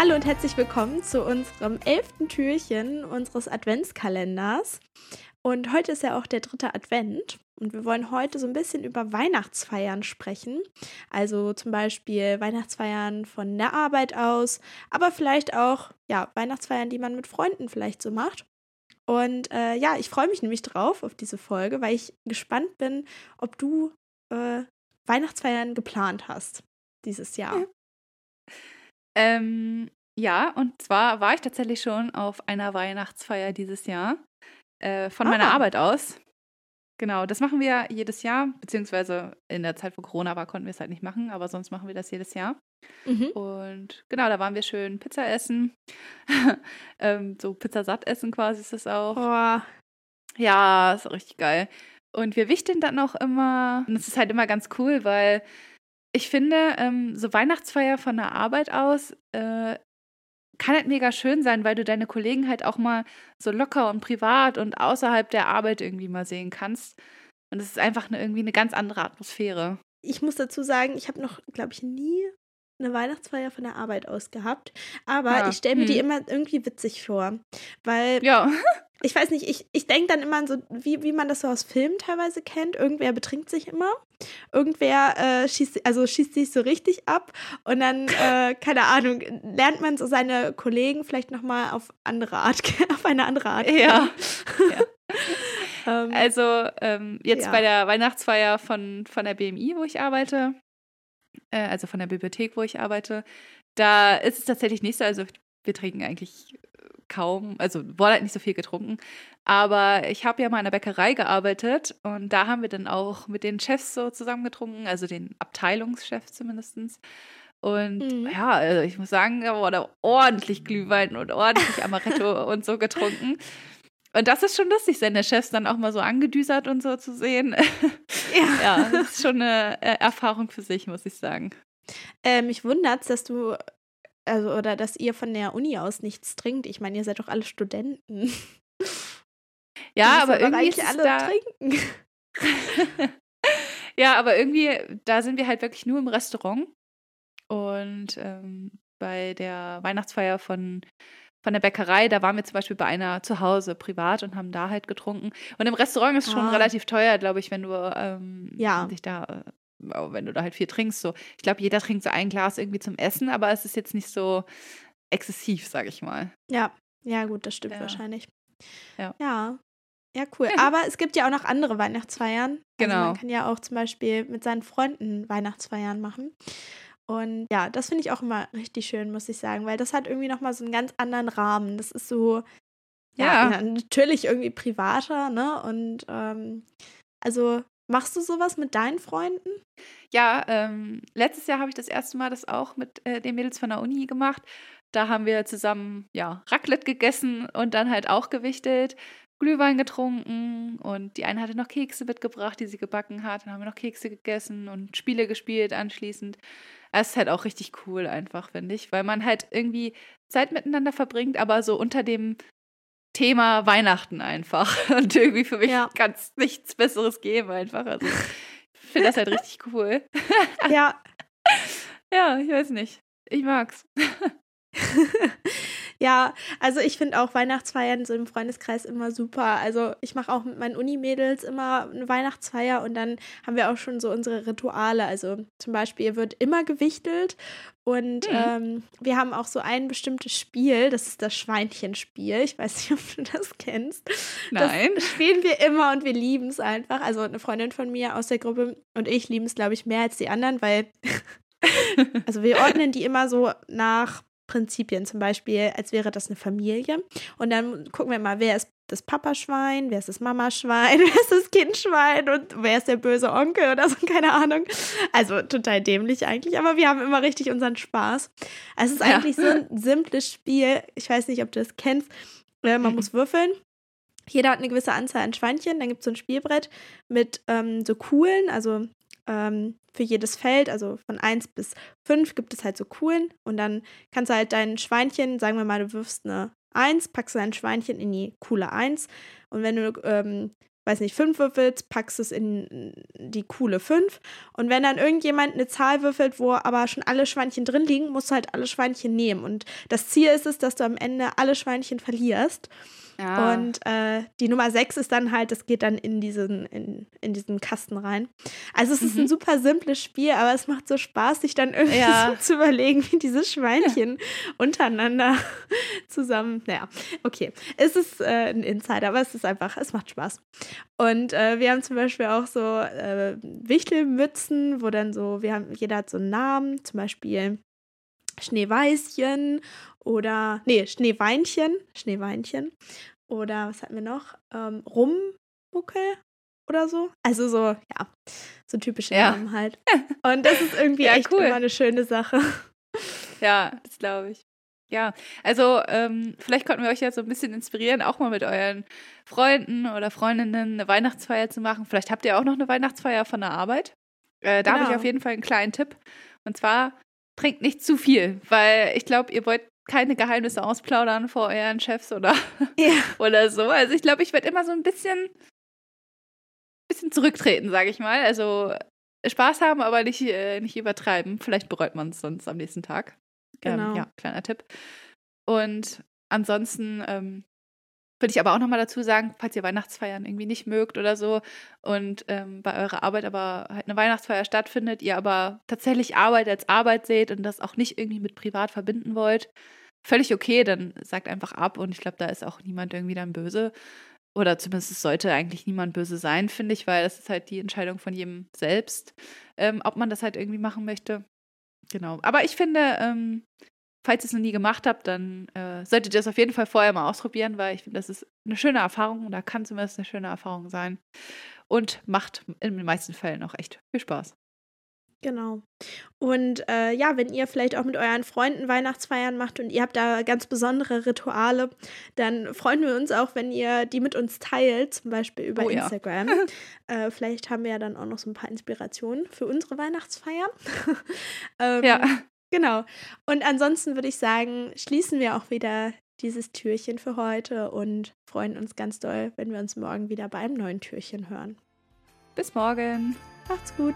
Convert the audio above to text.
Hallo und herzlich willkommen zu unserem elften Türchen unseres Adventskalenders. Und heute ist ja auch der dritte Advent. Und wir wollen heute so ein bisschen über Weihnachtsfeiern sprechen. Also zum Beispiel Weihnachtsfeiern von der Arbeit aus, aber vielleicht auch ja, Weihnachtsfeiern, die man mit Freunden vielleicht so macht. Und äh, ja, ich freue mich nämlich drauf auf diese Folge, weil ich gespannt bin, ob du äh, Weihnachtsfeiern geplant hast dieses Jahr. Ja. Ähm, ja, und zwar war ich tatsächlich schon auf einer Weihnachtsfeier dieses Jahr äh, von ah. meiner Arbeit aus. Genau, das machen wir jedes Jahr, beziehungsweise in der Zeit, wo Corona war, konnten wir es halt nicht machen, aber sonst machen wir das jedes Jahr. Mhm. Und genau, da waren wir schön Pizza essen. ähm, so Pizza satt essen quasi ist das auch. Boah. Ja, ist richtig geil. Und wir wichteln dann auch immer. Und es ist halt immer ganz cool, weil ich finde, ähm, so Weihnachtsfeier von der Arbeit aus äh, kann halt mega schön sein, weil du deine Kollegen halt auch mal so locker und privat und außerhalb der Arbeit irgendwie mal sehen kannst. Und es ist einfach eine, irgendwie eine ganz andere Atmosphäre. Ich muss dazu sagen, ich habe noch, glaube ich, nie eine Weihnachtsfeier von der Arbeit aus gehabt. Aber ja. ich stelle mir hm. die immer irgendwie witzig vor. Weil ja. Ich weiß nicht, ich, ich denke dann immer so, wie, wie man das so aus Filmen teilweise kennt. Irgendwer betrinkt sich immer, irgendwer äh, schießt, also schießt sich so richtig ab und dann, äh, keine Ahnung, lernt man so seine Kollegen vielleicht nochmal auf andere Art, auf eine andere Art. Ja. ja. Ähm, also ähm, jetzt ja. bei der Weihnachtsfeier von, von der BMI, wo ich arbeite, äh, also von der Bibliothek, wo ich arbeite, da ist es tatsächlich nicht so. Also wir trinken eigentlich kaum, also wurde halt nicht so viel getrunken. Aber ich habe ja mal in der Bäckerei gearbeitet und da haben wir dann auch mit den Chefs so zusammen getrunken, also den Abteilungschefs zumindest. Und mhm. ja, also ich muss sagen, da wurde ordentlich Glühwein und ordentlich Amaretto und so getrunken. Und das ist schon lustig, seine Chefs dann auch mal so angedüsert und so zu sehen. Ja, ja das ist schon eine äh, Erfahrung für sich, muss ich sagen. Äh, mich wundert dass du also oder dass ihr von der Uni aus nichts trinkt. Ich meine, ihr seid doch alle Studenten. Ja, aber irgendwie ist alle da trinken. ja, aber irgendwie, da sind wir halt wirklich nur im Restaurant. Und ähm, bei der Weihnachtsfeier von, von der Bäckerei, da waren wir zum Beispiel bei einer zu Hause privat und haben da halt getrunken. Und im Restaurant ist schon ah. relativ teuer, glaube ich, wenn du ähm, ja. dich da äh, wenn du da halt viel trinkst. So. Ich glaube, jeder trinkt so ein Glas irgendwie zum Essen, aber es ist jetzt nicht so exzessiv, sage ich mal. Ja, ja, gut, das stimmt ja. wahrscheinlich. Ja. ja. Ja, cool. Aber es gibt ja auch noch andere Weihnachtsfeiern. Genau. Also man kann ja auch zum Beispiel mit seinen Freunden Weihnachtsfeiern machen. Und ja, das finde ich auch immer richtig schön, muss ich sagen, weil das hat irgendwie nochmal so einen ganz anderen Rahmen. Das ist so, ja, ja. natürlich irgendwie privater, ne? Und ähm, also Machst du sowas mit deinen Freunden? Ja, ähm, letztes Jahr habe ich das erste Mal das auch mit äh, den Mädels von der Uni gemacht. Da haben wir zusammen ja Raclette gegessen und dann halt auch gewichtet, Glühwein getrunken und die eine hatte noch Kekse mitgebracht, die sie gebacken hat. Dann haben wir noch Kekse gegessen und Spiele gespielt anschließend. Es ist halt auch richtig cool einfach, finde ich, weil man halt irgendwie Zeit miteinander verbringt, aber so unter dem Thema Weihnachten einfach. Und irgendwie für mich ja. kann es nichts Besseres geben einfach. Also ich finde das halt richtig cool. Ja. ja, ich weiß nicht. Ich mag's. Ja, also ich finde auch Weihnachtsfeiern so im Freundeskreis immer super. Also ich mache auch mit meinen Unimädels immer eine Weihnachtsfeier und dann haben wir auch schon so unsere Rituale. Also zum Beispiel wird immer gewichtelt und mhm. ähm, wir haben auch so ein bestimmtes Spiel, das ist das Schweinchenspiel. Ich weiß nicht, ob du das kennst. Nein. Das spielen wir immer und wir lieben es einfach. Also eine Freundin von mir aus der Gruppe und ich lieben es, glaube ich, mehr als die anderen, weil also wir ordnen die immer so nach Prinzipien, zum Beispiel, als wäre das eine Familie. Und dann gucken wir mal, wer ist das Papaschwein, wer ist das Mamaschwein, wer ist das Kindschwein und wer ist der böse Onkel oder so, keine Ahnung. Also total dämlich eigentlich, aber wir haben immer richtig unseren Spaß. Also es ist eigentlich ja. so ein simples Spiel. Ich weiß nicht, ob du das kennst. Äh, man mhm. muss würfeln. Jeder hat eine gewisse Anzahl an Schweinchen. Dann gibt es so ein Spielbrett mit ähm, so Kugeln, also ähm, für jedes Feld, also von 1 bis 5 gibt es halt so Kugeln und dann kannst du halt dein Schweinchen, sagen wir mal, du wirfst eine 1, packst dein Schweinchen in die Kuhle 1 und wenn du ähm, weiß nicht, fünf würfelst, packst es in die coole fünf. Und wenn dann irgendjemand eine Zahl würfelt, wo aber schon alle Schweinchen drin liegen, musst du halt alle Schweinchen nehmen. Und das Ziel ist es, dass du am Ende alle Schweinchen verlierst. Ja. Und äh, die Nummer 6 ist dann halt, das geht dann in diesen, in, in diesen Kasten rein. Also es mhm. ist ein mhm. super simples Spiel, aber es macht so Spaß, sich dann irgendwie ja. so zu überlegen, wie diese Schweinchen untereinander zusammen. Naja, okay. Es ist äh, ein Insider, aber es ist einfach, es macht Spaß. Und äh, wir haben zum Beispiel auch so äh, Wichtelmützen, wo dann so, wir haben, jeder hat so einen Namen, zum Beispiel Schneeweißchen oder, nee, Schneeweinchen, Schneeweinchen. Oder was hatten wir noch? Ähm, Rumbuckel oder so. Also so, ja, so typische ja. Namen halt. Und das ist irgendwie ja, echt cool. immer eine schöne Sache. Ja, das glaube ich. Ja, also ähm, vielleicht konnten wir euch ja so ein bisschen inspirieren, auch mal mit euren Freunden oder Freundinnen eine Weihnachtsfeier zu machen. Vielleicht habt ihr auch noch eine Weihnachtsfeier von der Arbeit. Äh, da genau. habe ich auf jeden Fall einen kleinen Tipp. Und zwar trinkt nicht zu viel, weil ich glaube, ihr wollt keine Geheimnisse ausplaudern vor euren Chefs oder, ja. oder so. Also ich glaube, ich werde immer so ein bisschen, bisschen zurücktreten, sage ich mal. Also Spaß haben, aber nicht, äh, nicht übertreiben. Vielleicht bereut man es sonst am nächsten Tag. Ähm, genau. Ähm, ja, kleiner Tipp. Und ansonsten ähm, würde ich aber auch nochmal dazu sagen, falls ihr Weihnachtsfeiern irgendwie nicht mögt oder so und ähm, bei eurer Arbeit aber halt eine Weihnachtsfeier stattfindet, ihr aber tatsächlich Arbeit als Arbeit seht und das auch nicht irgendwie mit privat verbinden wollt, völlig okay, dann sagt einfach ab und ich glaube, da ist auch niemand irgendwie dann böse. Oder zumindest sollte eigentlich niemand böse sein, finde ich, weil das ist halt die Entscheidung von jedem selbst, ähm, ob man das halt irgendwie machen möchte. Genau. Aber ich finde, ähm, falls ihr es noch nie gemacht habt, dann äh, solltet ihr das auf jeden Fall vorher mal ausprobieren, weil ich finde, das ist eine schöne Erfahrung oder kann zumindest eine schöne Erfahrung sein und macht in den meisten Fällen auch echt viel Spaß. Genau. Und äh, ja, wenn ihr vielleicht auch mit euren Freunden Weihnachtsfeiern macht und ihr habt da ganz besondere Rituale, dann freuen wir uns auch, wenn ihr die mit uns teilt, zum Beispiel über oh, Instagram. Ja. äh, vielleicht haben wir ja dann auch noch so ein paar Inspirationen für unsere Weihnachtsfeier. ähm, ja. Genau. Und ansonsten würde ich sagen, schließen wir auch wieder dieses Türchen für heute und freuen uns ganz doll, wenn wir uns morgen wieder beim neuen Türchen hören. Bis morgen. Macht's gut.